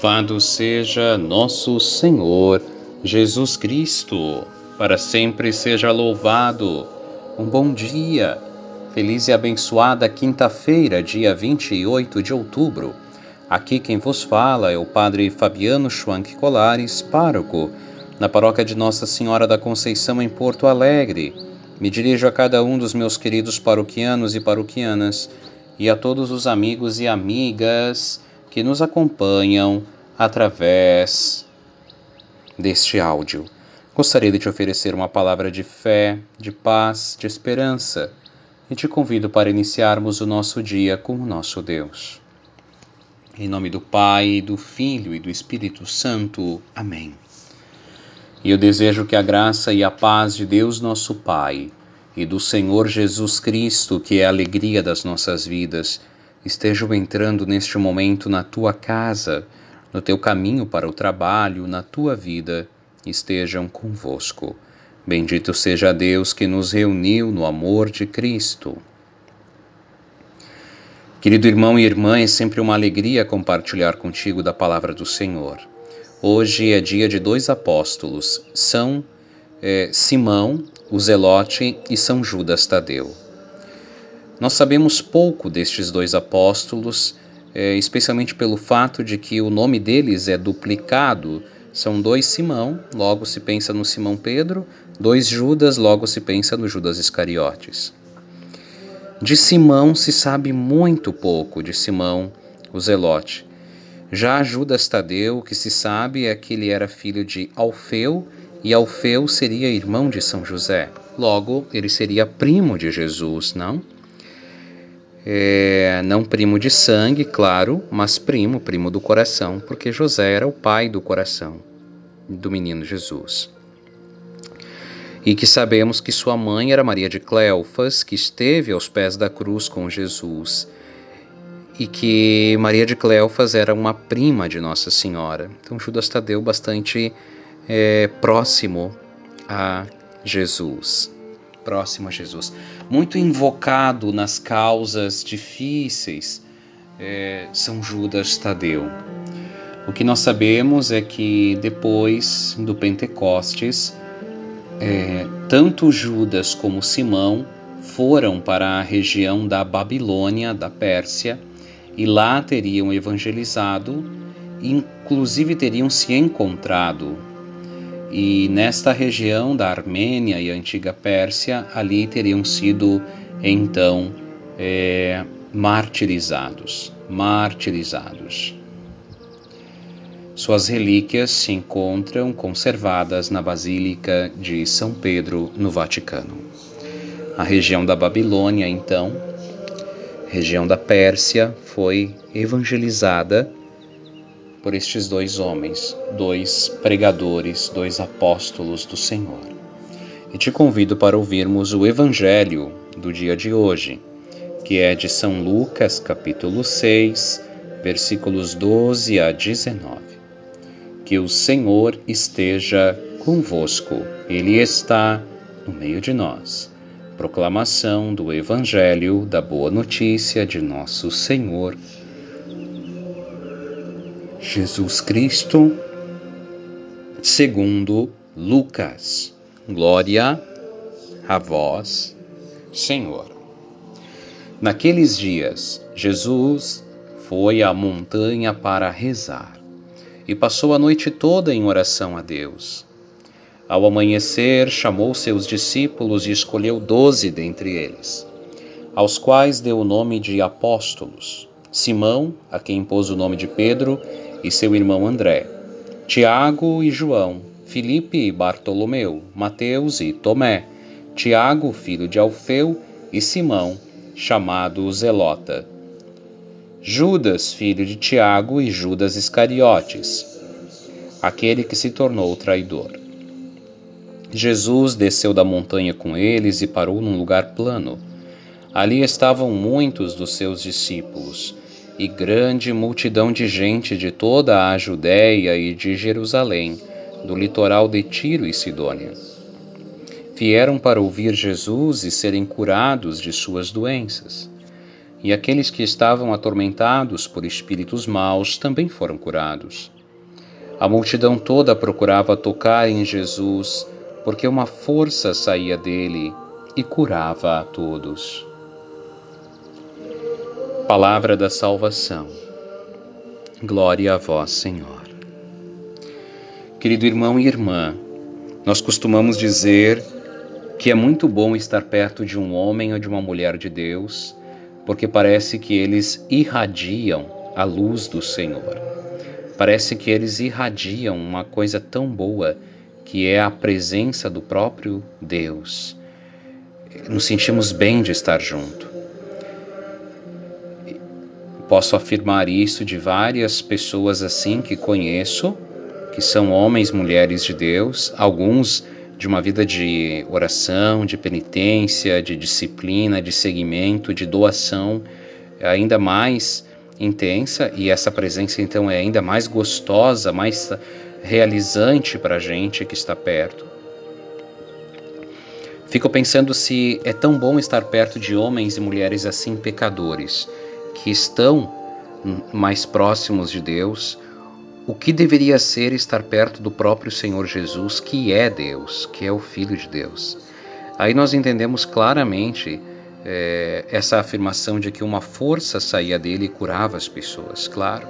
Louvado seja nosso Senhor Jesus Cristo, para sempre seja louvado. Um bom dia, feliz e abençoada quinta-feira, dia 28 de outubro. Aqui quem vos fala é o Padre Fabiano Schwank Colares, pároco, na paróquia de Nossa Senhora da Conceição em Porto Alegre. Me dirijo a cada um dos meus queridos paroquianos e paroquianas e a todos os amigos e amigas que nos acompanham através deste áudio. Gostaria de te oferecer uma palavra de fé, de paz, de esperança e te convido para iniciarmos o nosso dia com o nosso Deus. Em nome do Pai, do Filho e do Espírito Santo. Amém. E eu desejo que a graça e a paz de Deus, nosso Pai, e do Senhor Jesus Cristo, que é a alegria das nossas vidas, estejam entrando neste momento na tua casa, no teu caminho para o trabalho, na tua vida, estejam convosco. Bendito seja Deus que nos reuniu no amor de Cristo. Querido irmão e irmã, é sempre uma alegria compartilhar contigo da palavra do Senhor. Hoje é dia de dois apóstolos, São é, Simão, o Zelote, e São Judas Tadeu. Nós sabemos pouco destes dois apóstolos, é, especialmente pelo fato de que o nome deles é duplicado. São dois Simão, logo se pensa no Simão Pedro, dois Judas, logo se pensa no Judas Iscariotes. De Simão se sabe muito pouco, de Simão o Zelote. Já Judas Tadeu, o que se sabe é que ele era filho de Alfeu, e Alfeu seria irmão de São José. Logo, ele seria primo de Jesus, não? É, não primo de sangue, claro, mas primo, primo do coração, porque José era o pai do coração do menino Jesus. E que sabemos que sua mãe era Maria de Cleofas, que esteve aos pés da cruz com Jesus, e que Maria de Cleofas era uma prima de Nossa Senhora. Então Judas Tadeu bastante é, próximo a Jesus próximo a Jesus, muito invocado nas causas difíceis, é, São Judas Tadeu. O que nós sabemos é que depois do Pentecostes, é, tanto Judas como Simão foram para a região da Babilônia, da Pérsia, e lá teriam evangelizado, inclusive teriam se encontrado e nesta região da Armênia e antiga Pérsia, ali teriam sido então é, martirizados, martirizados. Suas relíquias se encontram conservadas na Basílica de São Pedro, no Vaticano. A região da Babilônia, então, região da Pérsia, foi evangelizada por estes dois homens, dois pregadores, dois apóstolos do Senhor. E te convido para ouvirmos o Evangelho do dia de hoje, que é de São Lucas, capítulo 6, versículos 12 a 19. Que o Senhor esteja convosco, Ele está no meio de nós. Proclamação do Evangelho da Boa Notícia de Nosso Senhor Jesus Cristo, segundo Lucas. Glória a vós, Senhor. Naqueles dias, Jesus foi à montanha para rezar e passou a noite toda em oração a Deus. Ao amanhecer, chamou seus discípulos e escolheu doze dentre eles, aos quais deu o nome de apóstolos: Simão, a quem pôs o nome de Pedro, e seu irmão André, Tiago e João, Filipe e Bartolomeu, Mateus e Tomé, Tiago, filho de Alfeu, e Simão, chamado Zelota. Judas, filho de Tiago, e Judas Iscariotes, aquele que se tornou traidor. Jesus desceu da montanha com eles e parou num lugar plano. Ali estavam muitos dos seus discípulos e grande multidão de gente de toda a Judéia e de Jerusalém, do litoral de Tiro e Sidônia. Vieram para ouvir Jesus e serem curados de suas doenças. e aqueles que estavam atormentados por espíritos maus também foram curados. A multidão toda procurava tocar em Jesus, porque uma força saía dele e curava a todos. Palavra da salvação. Glória a vós, Senhor. Querido irmão e irmã, nós costumamos dizer que é muito bom estar perto de um homem ou de uma mulher de Deus porque parece que eles irradiam a luz do Senhor. Parece que eles irradiam uma coisa tão boa que é a presença do próprio Deus. Nos sentimos bem de estar junto. Posso afirmar isso de várias pessoas assim que conheço, que são homens, mulheres de Deus, alguns de uma vida de oração, de penitência, de disciplina, de seguimento, de doação ainda mais intensa e essa presença então é ainda mais gostosa, mais realizante para a gente que está perto. Fico pensando se é tão bom estar perto de homens e mulheres assim pecadores, que estão mais próximos de Deus, o que deveria ser estar perto do próprio Senhor Jesus, que é Deus, que é o Filho de Deus. Aí nós entendemos claramente é, essa afirmação de que uma força saía dele e curava as pessoas, claro.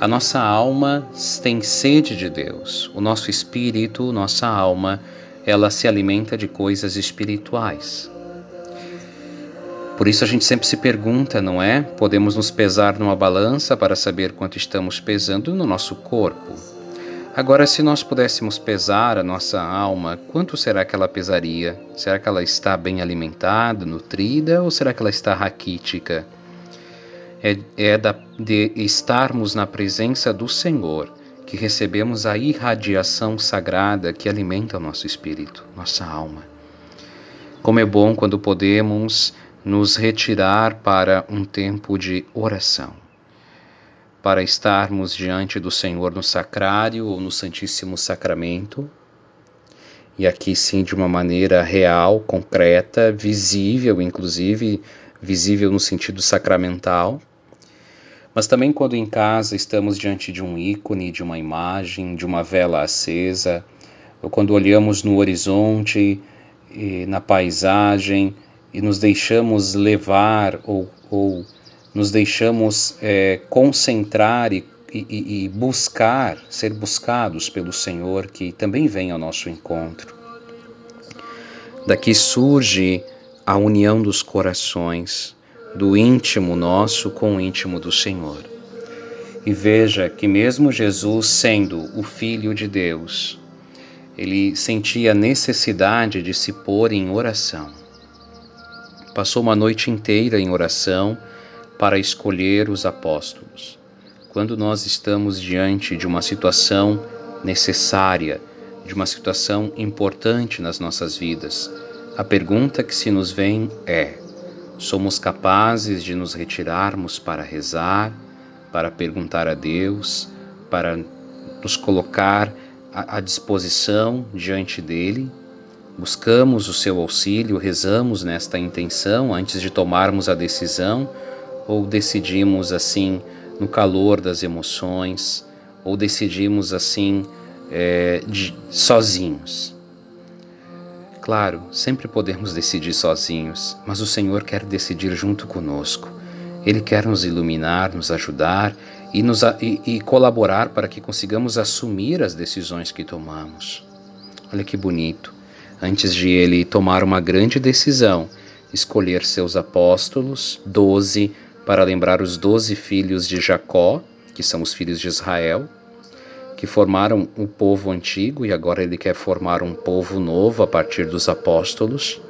A nossa alma tem sede de Deus, o nosso espírito, nossa alma, ela se alimenta de coisas espirituais. Por isso a gente sempre se pergunta, não é? Podemos nos pesar numa balança para saber quanto estamos pesando no nosso corpo. Agora, se nós pudéssemos pesar a nossa alma, quanto será que ela pesaria? Será que ela está bem alimentada, nutrida ou será que ela está raquítica? É, é da, de estarmos na presença do Senhor que recebemos a irradiação sagrada que alimenta o nosso espírito, nossa alma. Como é bom quando podemos nos retirar para um tempo de oração, para estarmos diante do Senhor no sacrário ou no Santíssimo Sacramento, e aqui sim de uma maneira real, concreta, visível, inclusive visível no sentido sacramental, mas também quando em casa estamos diante de um ícone, de uma imagem, de uma vela acesa, ou quando olhamos no horizonte, na paisagem, e nos deixamos levar ou, ou nos deixamos é, concentrar e, e, e buscar, ser buscados pelo Senhor que também vem ao nosso encontro. Daqui surge a união dos corações, do íntimo nosso com o íntimo do Senhor. E veja que, mesmo Jesus sendo o Filho de Deus, ele sentia necessidade de se pôr em oração passou uma noite inteira em oração para escolher os apóstolos. Quando nós estamos diante de uma situação necessária, de uma situação importante nas nossas vidas, a pergunta que se nos vem é: somos capazes de nos retirarmos para rezar, para perguntar a Deus, para nos colocar à disposição diante dele? Buscamos o seu auxílio, rezamos nesta intenção antes de tomarmos a decisão, ou decidimos assim no calor das emoções, ou decidimos assim é, de, sozinhos. Claro, sempre podemos decidir sozinhos, mas o Senhor quer decidir junto conosco. Ele quer nos iluminar, nos ajudar e, nos, e, e colaborar para que consigamos assumir as decisões que tomamos. Olha que bonito antes de ele tomar uma grande decisão, escolher seus apóstolos, doze, para lembrar os doze filhos de Jacó, que são os filhos de Israel, que formaram o povo antigo e agora ele quer formar um povo novo a partir dos apóstolos.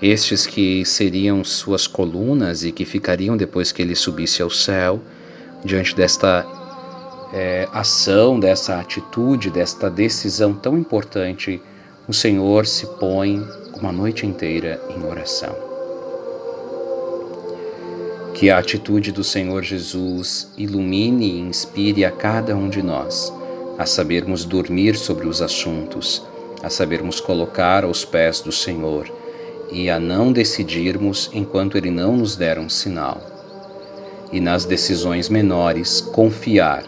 Estes que seriam suas colunas e que ficariam depois que ele subisse ao céu, diante desta é, ação, dessa atitude, desta decisão tão importante o Senhor se põe uma noite inteira em oração. Que a atitude do Senhor Jesus ilumine e inspire a cada um de nós a sabermos dormir sobre os assuntos, a sabermos colocar aos pés do Senhor e a não decidirmos enquanto Ele não nos der um sinal. E nas decisões menores, confiar.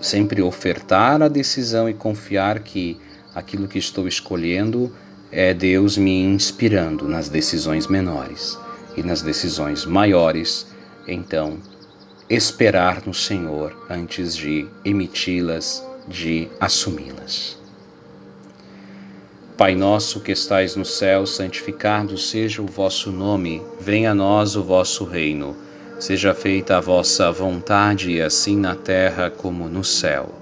Sempre ofertar a decisão e confiar que aquilo que estou escolhendo é Deus me inspirando nas decisões menores. E nas decisões maiores, então, esperar no Senhor antes de emiti-las, de assumi-las. Pai nosso que estais no céu, santificado seja o vosso nome, venha a nós o vosso reino. Seja feita a vossa vontade, assim na terra como no céu.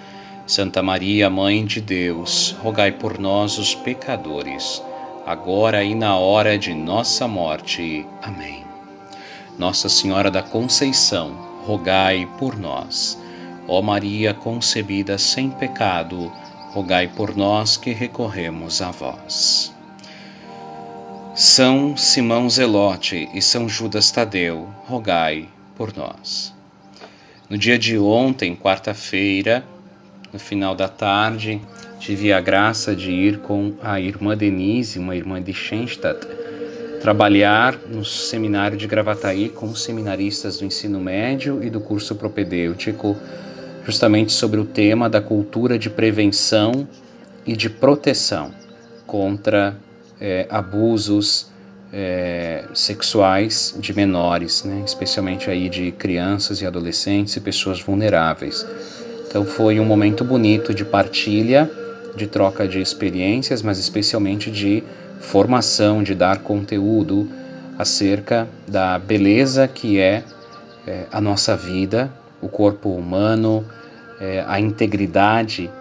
Santa Maria, Mãe de Deus, rogai por nós, os pecadores, agora e na hora de nossa morte. Amém. Nossa Senhora da Conceição, rogai por nós. Ó Maria concebida sem pecado, rogai por nós que recorremos a vós. São Simão Zelote e São Judas Tadeu, rogai por nós. No dia de ontem, quarta-feira, no final da tarde, tive a graça de ir com a irmã Denise, uma irmã de Schenstadt, trabalhar no seminário de Gravataí com seminaristas do ensino médio e do curso propedêutico, justamente sobre o tema da cultura de prevenção e de proteção contra é, abusos é, sexuais de menores, né, especialmente aí de crianças e adolescentes e pessoas vulneráveis. Então foi um momento bonito de partilha, de troca de experiências, mas especialmente de formação, de dar conteúdo acerca da beleza que é, é a nossa vida, o corpo humano, é, a integridade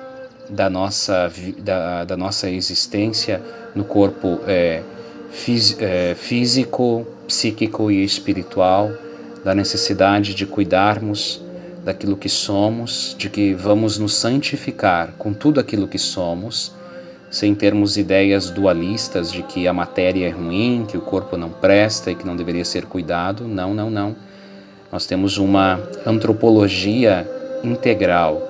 da nossa, da, da nossa existência no corpo é, é, físico, psíquico e espiritual, da necessidade de cuidarmos daquilo que somos, de que vamos nos santificar com tudo aquilo que somos, sem termos ideias dualistas de que a matéria é ruim, que o corpo não presta e que não deveria ser cuidado. Não, não, não. Nós temos uma antropologia integral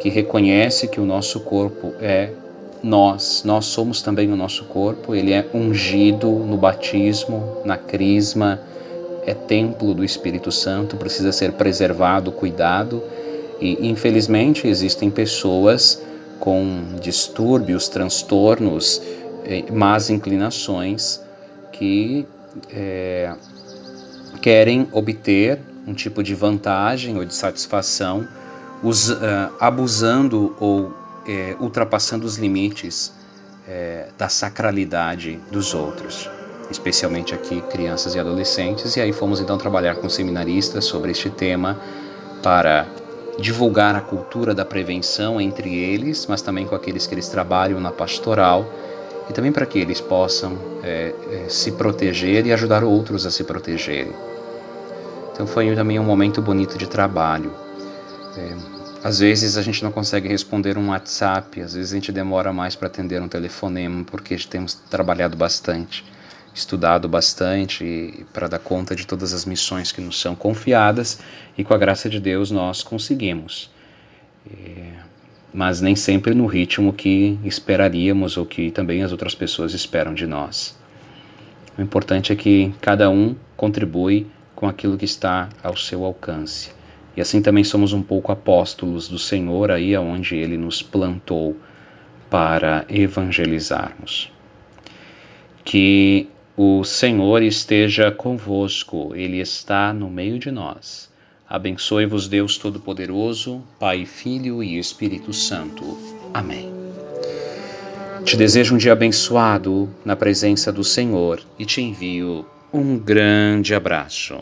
que reconhece que o nosso corpo é nós, nós somos também o nosso corpo, ele é ungido no batismo, na crisma, é templo do Espírito Santo, precisa ser preservado, cuidado, e infelizmente existem pessoas com distúrbios, transtornos, eh, más inclinações que é, querem obter um tipo de vantagem ou de satisfação uh, abusando ou ultrapassando os limites da sacralidade dos outros, especialmente aqui crianças e adolescentes. E aí fomos então trabalhar com seminaristas sobre este tema para divulgar a cultura da prevenção entre eles, mas também com aqueles que eles trabalham na pastoral e também para que eles possam é, é, se proteger e ajudar outros a se protegerem. Então foi também um momento bonito de trabalho. É, às vezes a gente não consegue responder um WhatsApp, às vezes a gente demora mais para atender um telefonema porque temos trabalhado bastante, estudado bastante para dar conta de todas as missões que nos são confiadas e com a graça de Deus nós conseguimos. É, mas nem sempre no ritmo que esperaríamos ou que também as outras pessoas esperam de nós. O importante é que cada um contribui com aquilo que está ao seu alcance. E assim também somos um pouco apóstolos do Senhor aí aonde ele nos plantou para evangelizarmos. Que o Senhor esteja convosco, ele está no meio de nós. Abençoe-vos Deus Todo-Poderoso, Pai, Filho e Espírito Santo. Amém. Te desejo um dia abençoado na presença do Senhor e te envio um grande abraço.